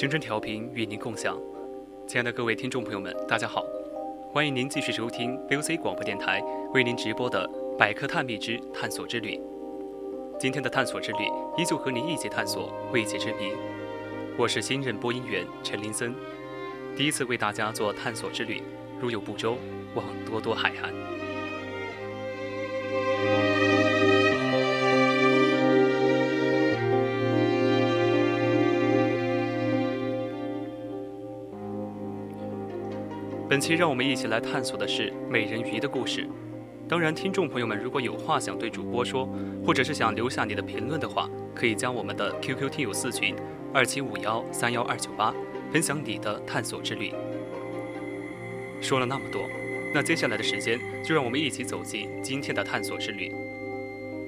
青春调频与您共享，亲爱的各位听众朋友们，大家好，欢迎您继续收听 VOC 广播电台为您直播的《百科探秘之探索之旅》。今天的探索之旅依旧和您一起探索未解之谜。我是新任播音员陈林森，第一次为大家做探索之旅，如有不周，望多多海涵。本期让我们一起来探索的是美人鱼的故事。当然，听众朋友们如果有话想对主播说，或者是想留下你的评论的话，可以将我们的 QQ 听友四群二七五幺三幺二九八分享你的探索之旅。说了那么多，那接下来的时间就让我们一起走进今天的探索之旅，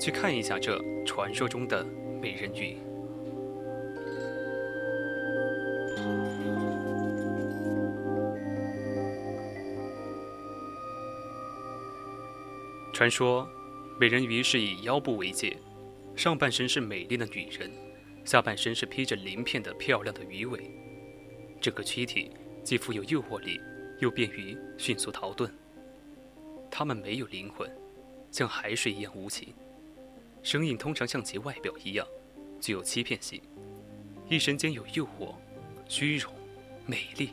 去看一下这传说中的美人鱼。传说，美人鱼是以腰部为界，上半身是美丽的女人，下半身是披着鳞片的漂亮的鱼尾。整个躯体既富有诱惑力，又便于迅速逃遁。它们没有灵魂，像海水一样无情，声音通常像其外表一样，具有欺骗性，一身兼有诱惑、虚荣、美丽、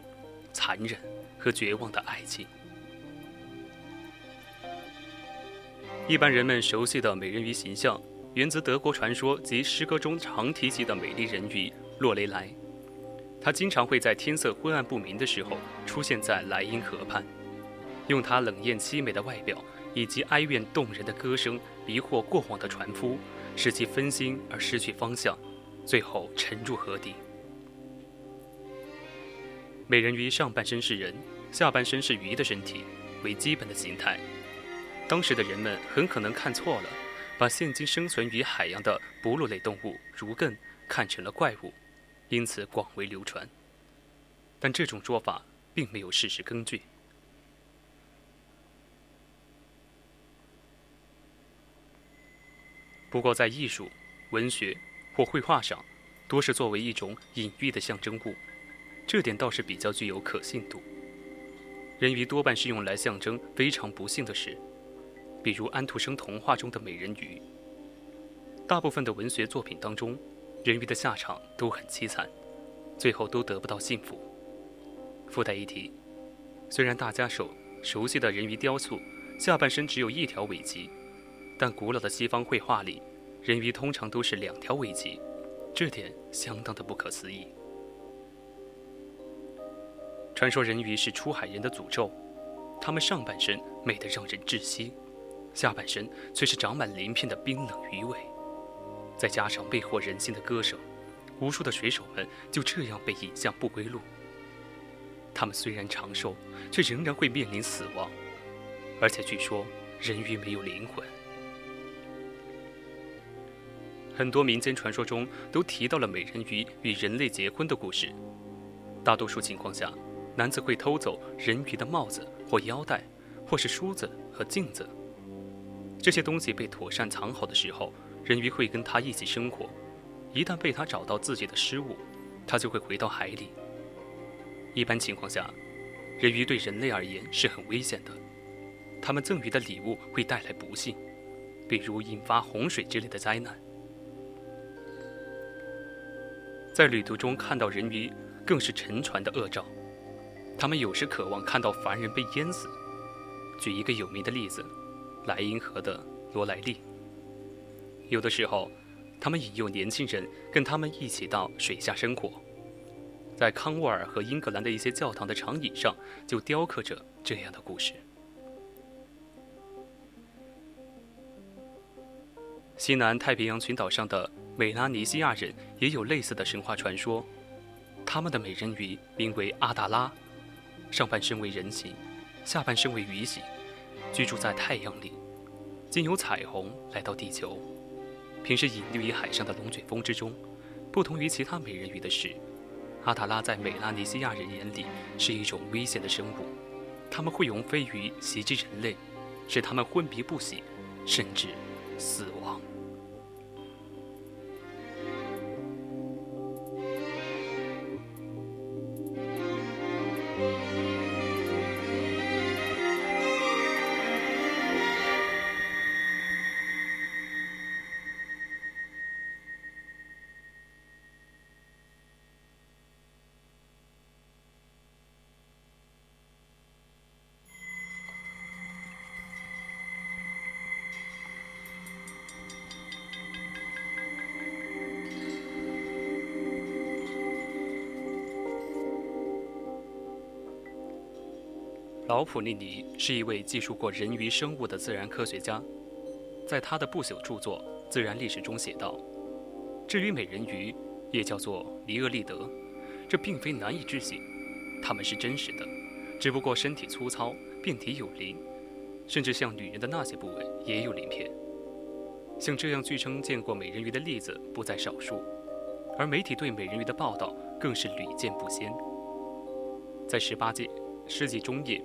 残忍和绝望的爱情。一般人们熟悉的美人鱼形象，源自德国传说及诗歌中常提及的美丽人鱼洛雷莱。她经常会在天色昏暗不明的时候出现在莱茵河畔，用她冷艳凄美的外表以及哀怨动人的歌声迷惑过往的船夫，使其分心而失去方向，最后沉入河底。美人鱼上半身是人，下半身是鱼的身体为基本的形态。当时的人们很可能看错了，把现今生存于海洋的哺乳类动物如艮看成了怪物，因此广为流传。但这种说法并没有事实根据。不过，在艺术、文学或绘画上，多是作为一种隐喻的象征物，这点倒是比较具有可信度。人鱼多半是用来象征非常不幸的事。比如安徒生童话中的美人鱼。大部分的文学作品当中，人鱼的下场都很凄惨，最后都得不到幸福。附带一提，虽然大家熟熟悉的人鱼雕塑下半身只有一条尾鳍，但古老的西方绘画里，人鱼通常都是两条尾鳍，这点相当的不可思议。传说人鱼是出海人的诅咒，他们上半身美得让人窒息。下半身却是长满鳞片的冰冷鱼尾，再加上魅惑人心的歌声，无数的水手们就这样被引向不归路。他们虽然长寿，却仍然会面临死亡，而且据说人鱼没有灵魂。很多民间传说中都提到了美人鱼与人类结婚的故事。大多数情况下，男子会偷走人鱼的帽子或腰带，或是梳子和镜子。这些东西被妥善藏好的时候，人鱼会跟他一起生活，一旦被他找到自己的失误，他就会回到海里。一般情况下，人鱼对人类而言是很危险的，他们赠予的礼物会带来不幸，比如引发洪水之类的灾难。在旅途中看到人鱼，更是沉船的恶兆。他们有时渴望看到凡人被淹死。举一个有名的例子，莱茵河的罗莱利。有的时候，他们引诱年轻人跟他们一起到水下生活。在康沃尔和英格兰的一些教堂的长椅上，就雕刻着这样的故事。西南太平洋群岛上的。美拉尼西亚人也有类似的神话传说，他们的美人鱼名为阿达拉，上半身为人形，下半身为鱼形，居住在太阳里，经由彩虹来到地球，平时隐匿于海上的龙卷风之中。不同于其他美人鱼的是，阿塔拉在美拉尼西亚人眼里是一种危险的生物，他们会用飞鱼袭击人类，使他们昏迷不醒，甚至死亡。老普利尼是一位记述过人鱼生物的自然科学家，在他的不朽著作《自然历史》中写道：“至于美人鱼，也叫做尼厄利德，这并非难以置信，它们是真实的，只不过身体粗糙，遍体有鳞，甚至像女人的那些部位也有鳞片。像这样据称见过美人鱼的例子不在少数，而媒体对美人鱼的报道更是屡见不鲜。在十八届世纪中叶。”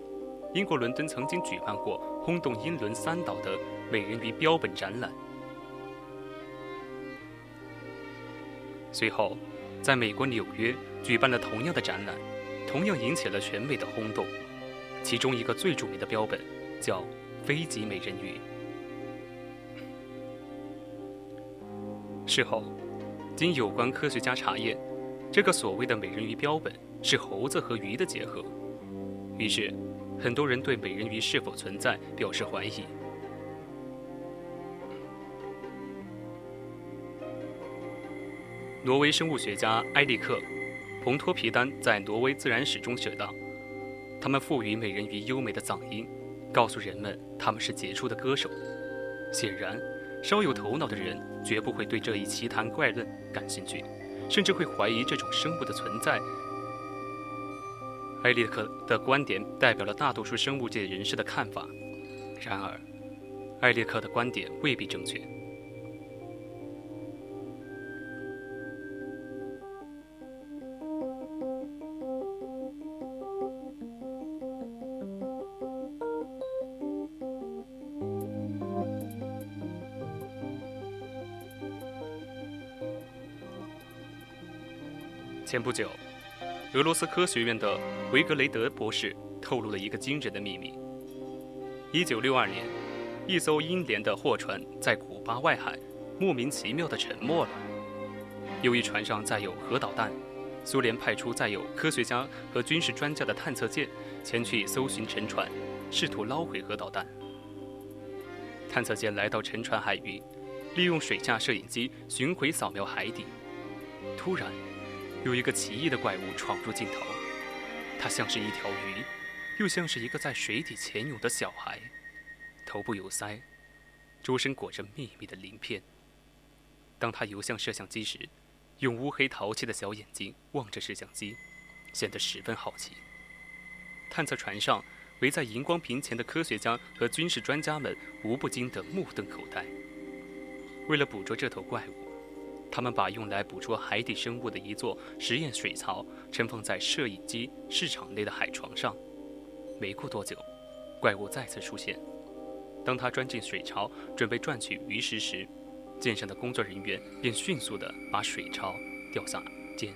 英国伦敦曾经举办过轰动英伦三岛的美人鱼标本展览。随后，在美国纽约举办了同样的展览，同样引起了全美的轰动。其中一个最著名的标本叫“飞吉美人鱼”。事后，经有关科学家查验，这个所谓的美人鱼标本是猴子和鱼的结合。于是。很多人对美人鱼是否存在表示怀疑。挪威生物学家埃利克·蓬托皮丹在《挪威自然史》中写道：“他们赋予美人鱼优美的嗓音，告诉人们他们是杰出的歌手。显然，稍有头脑的人绝不会对这一奇谈怪论感兴趣，甚至会怀疑这种生物的存在。”埃利克的观点代表了大多数生物界人士的看法，然而，埃利克的观点未必正确。前不久。俄罗斯科学院的维格雷德博士透露了一个惊人的秘密：一九六二年，一艘英联的货船在古巴外海莫名其妙地沉没了。由于船上载有核导弹，苏联派出载有科学家和军事专家的探测舰前去搜寻沉船，试图捞回核导弹。探测舰来到沉船海域，利用水下摄影机巡回扫描海底，突然。有一个奇异的怪物闯入镜头，它像是一条鱼，又像是一个在水底潜泳的小孩，头部有腮，周身裹着密密的鳞片。当它游向摄像机时，用乌黑淘气的小眼睛望着摄像机，显得十分好奇。探测船上围在荧光屏前的科学家和军事专家们无不惊得目瞪口呆。为了捕捉这头怪物。他们把用来捕捉海底生物的一座实验水槽盛放在摄影机市场内的海床上。没过多久，怪物再次出现。当他钻进水槽准备赚取鱼食时，舰上的工作人员便迅速地把水槽吊下舰。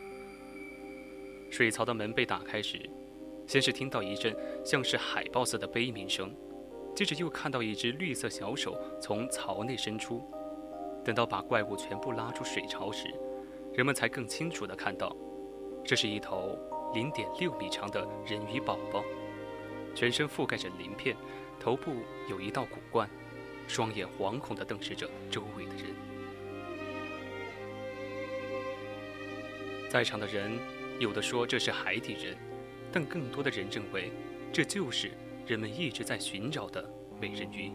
水槽的门被打开时，先是听到一阵像是海豹似的悲鸣声，接着又看到一只绿色小手从槽内伸出。等到把怪物全部拉出水槽时，人们才更清楚地看到，这是一头零点六米长的人鱼宝宝，全身覆盖着鳞片，头部有一道骨冠，双眼惶恐地瞪视着周围的人。在场的人有的说这是海底人，但更多的人认为，这就是人们一直在寻找的美人鱼。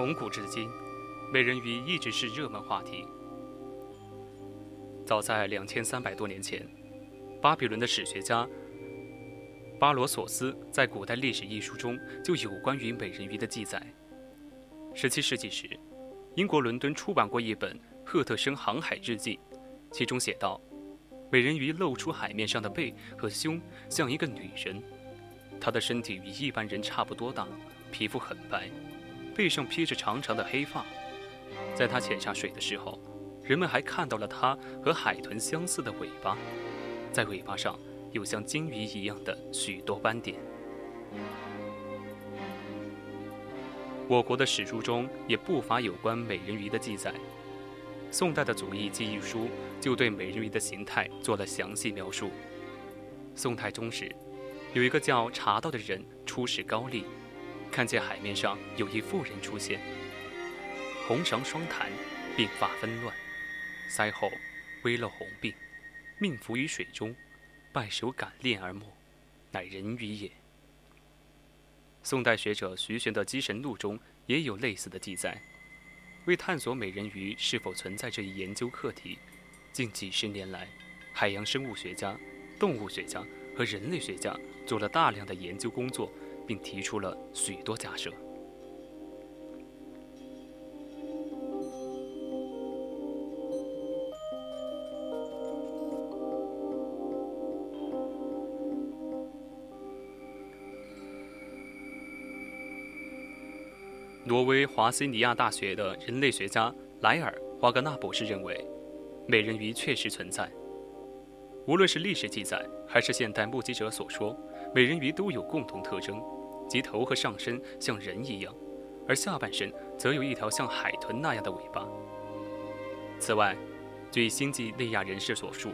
从古至今，美人鱼一直是热门话题。早在两千三百多年前，巴比伦的史学家巴罗索斯在《古代历史》一书中就有关于美人鱼的记载。十七世纪时，英国伦敦出版过一本《赫特生航海日记》，其中写道：美人鱼露出海面上的背和胸像一个女人，她的身体与一般人差不多大，皮肤很白。背上披着长长的黑发，在他潜下水的时候，人们还看到了他和海豚相似的尾巴，在尾巴上有像鲸鱼一样的许多斑点。我国的史书中也不乏有关美人鱼的记载，宋代的《祖义记忆书》就对美人鱼的形态做了详细描述。宋太宗时，有一个叫茶道的人出使高丽。看见海面上有一妇人出现，红裳双弹，鬓发纷乱，腮后微露红鬓，命浮于水中，拜手感恋而没，乃人鱼也。宋代学者徐玄的《机神录》中也有类似的记载。为探索美人鱼是否存在这一研究课题，近几十年来，海洋生物学家、动物学家和人类学家做了大量的研究工作。并提出了许多假设。挪威华西尼亚大学的人类学家莱尔·华格纳博士认为，美人鱼确实存在。无论是历史记载，还是现代目击者所说，美人鱼都有共同特征。及头和上身像人一样，而下半身则有一条像海豚那样的尾巴。此外，据星际内亚人士所述，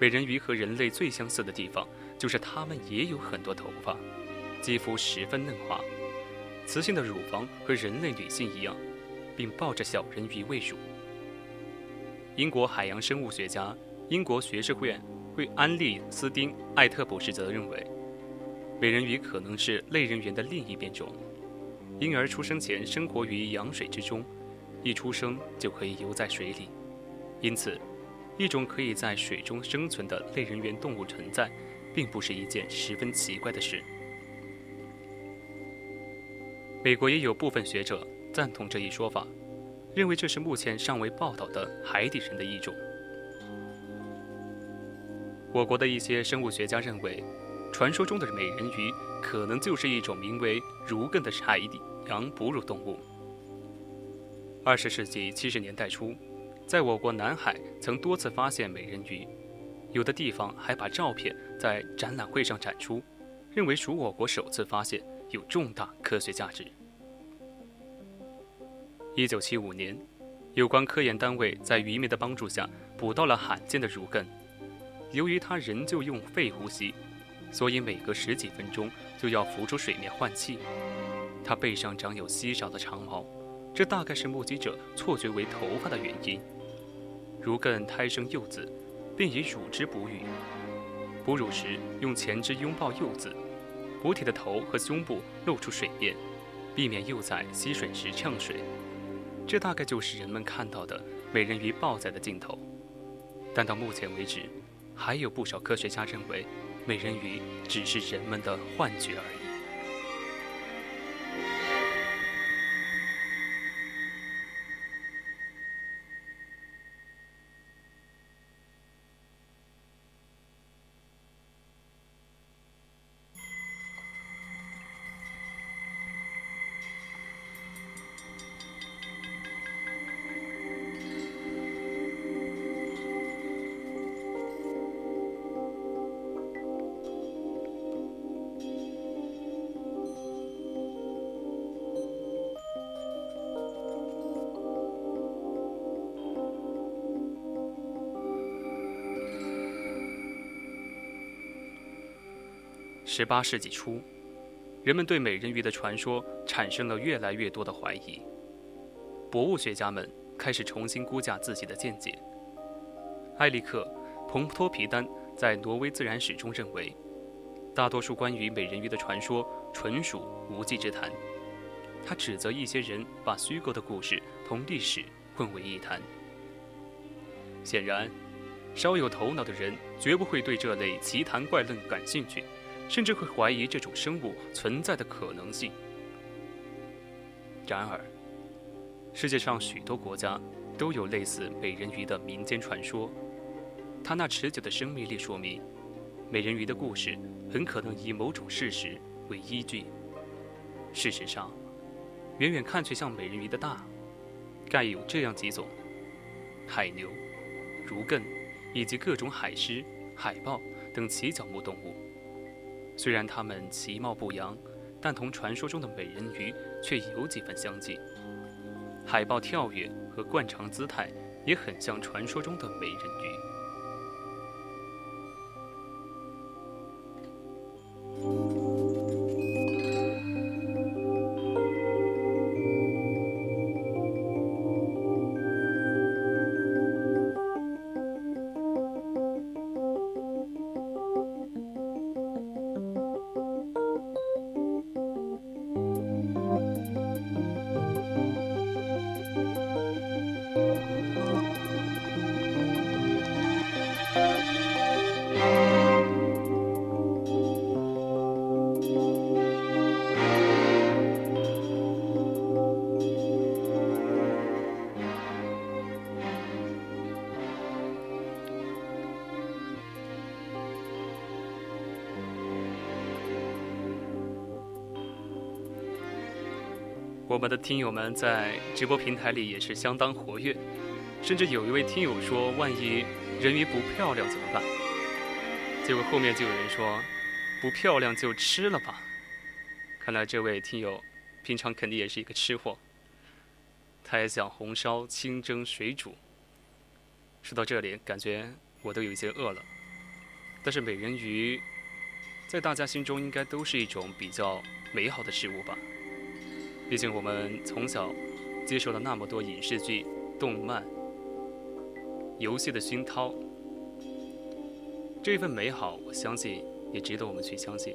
美人鱼和人类最相似的地方就是它们也有很多头发，肌肤十分嫩滑，雌性的乳房和人类女性一样，并抱着小人鱼喂乳。英国海洋生物学家、英国学士会会安利斯丁·艾特博士则认为。美人鱼可能是类人猿的另一变种，婴儿出生前生活于羊水之中，一出生就可以游在水里，因此，一种可以在水中生存的类人猿动物存在，并不是一件十分奇怪的事。美国也有部分学者赞同这一说法，认为这是目前尚未报道的海底人的一种。我国的一些生物学家认为。传说中的美人鱼可能就是一种名为如艮的海底洋哺乳动物。二十世纪七十年代初，在我国南海曾多次发现美人鱼，有的地方还把照片在展览会上展出，认为属我国首次发现，有重大科学价值。一九七五年，有关科研单位在渔民的帮助下捕到了罕见的儒艮，由于它仍旧用肺呼吸。所以每隔十几分钟就要浮出水面换气。它背上长有稀少的长毛，这大概是目击者错觉为头发的原因。如艮胎生幼子，并以乳汁哺育。哺乳时用前肢拥抱幼子，母体的头和胸部露出水面，避免幼崽吸水时呛水。这大概就是人们看到的美人鱼抱崽的镜头。但到目前为止，还有不少科学家认为，美人鱼只是人们的幻觉而已。十八世纪初，人们对美人鱼的传说产生了越来越多的怀疑。博物学家们开始重新估价自己的见解。埃里克·蓬托皮丹在《挪威自然史》中认为，大多数关于美人鱼的传说纯属无稽之谈。他指责一些人把虚构的故事同历史混为一谈。显然，稍有头脑的人绝不会对这类奇谈怪论感兴趣。甚至会怀疑这种生物存在的可能性。然而，世界上许多国家都有类似美人鱼的民间传说，它那持久的生命力说明，美人鱼的故事很可能以某种事实为依据。事实上，远远看去像美人鱼的大，概有这样几种：海牛、如艮，以及各种海狮、海豹等鳍脚目动物。虽然它们其貌不扬，但同传说中的美人鱼却有几分相近。海豹跳跃和惯常姿态也很像传说中的美人鱼。我们的听友们在直播平台里也是相当活跃，甚至有一位听友说：“万一人鱼不漂亮怎么办？”结果后面就有人说：“不漂亮就吃了吧。”看来这位听友平常肯定也是一个吃货，他也想红烧、清蒸、水煮。说到这里，感觉我都有一些饿了。但是美人鱼在大家心中应该都是一种比较美好的事物吧。毕竟我们从小接受了那么多影视剧、动漫、游戏的熏陶，这份美好，我相信也值得我们去相信。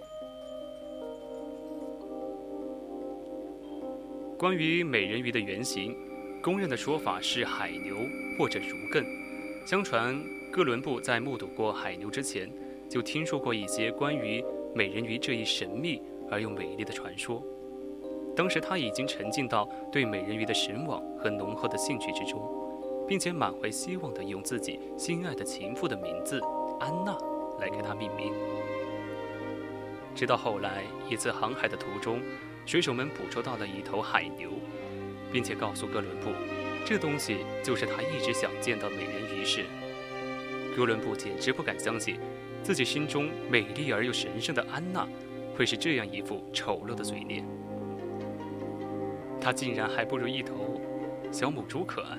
关于美人鱼的原型，公认的说法是海牛或者儒艮。相传哥伦布在目睹过海牛之前，就听说过一些关于美人鱼这一神秘而又美丽的传说。当时他已经沉浸到对美人鱼的神往和浓厚的兴趣之中，并且满怀希望地用自己心爱的情妇的名字安娜来给她命名。直到后来一次航海的途中，水手们捕捉到了一头海牛，并且告诉哥伦布，这东西就是他一直想见到美人鱼时，哥伦布简直不敢相信，自己心中美丽而又神圣的安娜，会是这样一副丑陋的嘴脸。它竟然还不如一头小母猪可爱。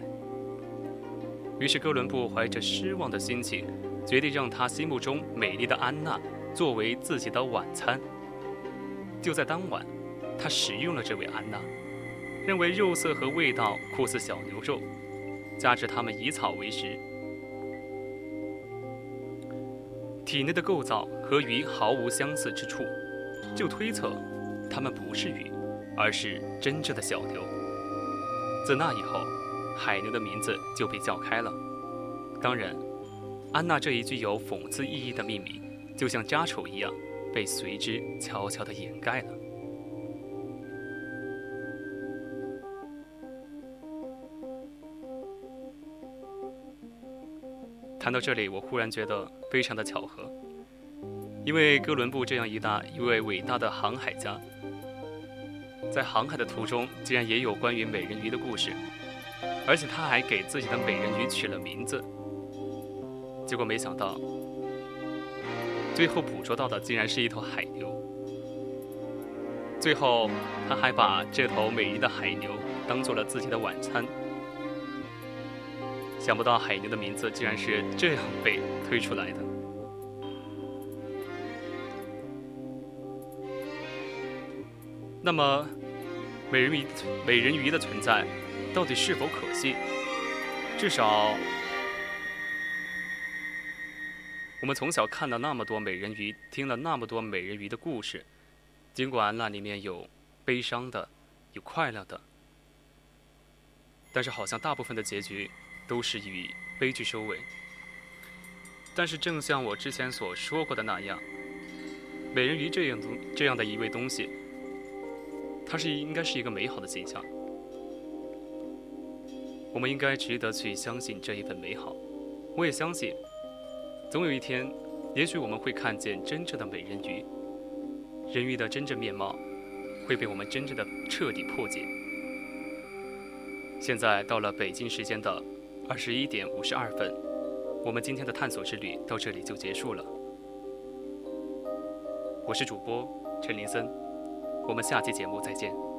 于是哥伦布怀着失望的心情，决定让他心目中美丽的安娜作为自己的晚餐。就在当晚，他食用了这位安娜，认为肉色和味道酷似小牛肉，加之它们以草为食，体内的构造和鱼毫无相似之处，就推测它们不是鱼。而是真正的小牛。自那以后，海牛的名字就被叫开了。当然，安娜这一具有讽刺意义的命名，就像家丑一样，被随之悄悄地掩盖了。谈到这里，我忽然觉得非常的巧合，因为哥伦布这样一大一位伟大的航海家，在航海的途中竟然也有关于美人鱼的故事，而且他还给自己的美人鱼取了名字。结果没想到，最后捕捉到的竟然是一头海牛。最后，他还把这头美丽的海牛当做了自己的晚餐。想不到海牛的名字竟然是这样被推出来的。那么，美人鱼美人鱼的存在到底是否可信？至少，我们从小看了那么多美人鱼，听了那么多美人鱼的故事，尽管那里面有悲伤的，有快乐的，但是好像大部分的结局。都是以悲剧收尾。但是，正像我之前所说过的那样，美人鱼这样东这样的一位东西，它是应该是一个美好的形象。我们应该值得去相信这一份美好。我也相信，总有一天，也许我们会看见真正的美人鱼，人鱼的真正面貌会被我们真正的彻底破解。现在到了北京时间的。二十一点五十二分，我们今天的探索之旅到这里就结束了。我是主播陈林森，我们下期节目再见。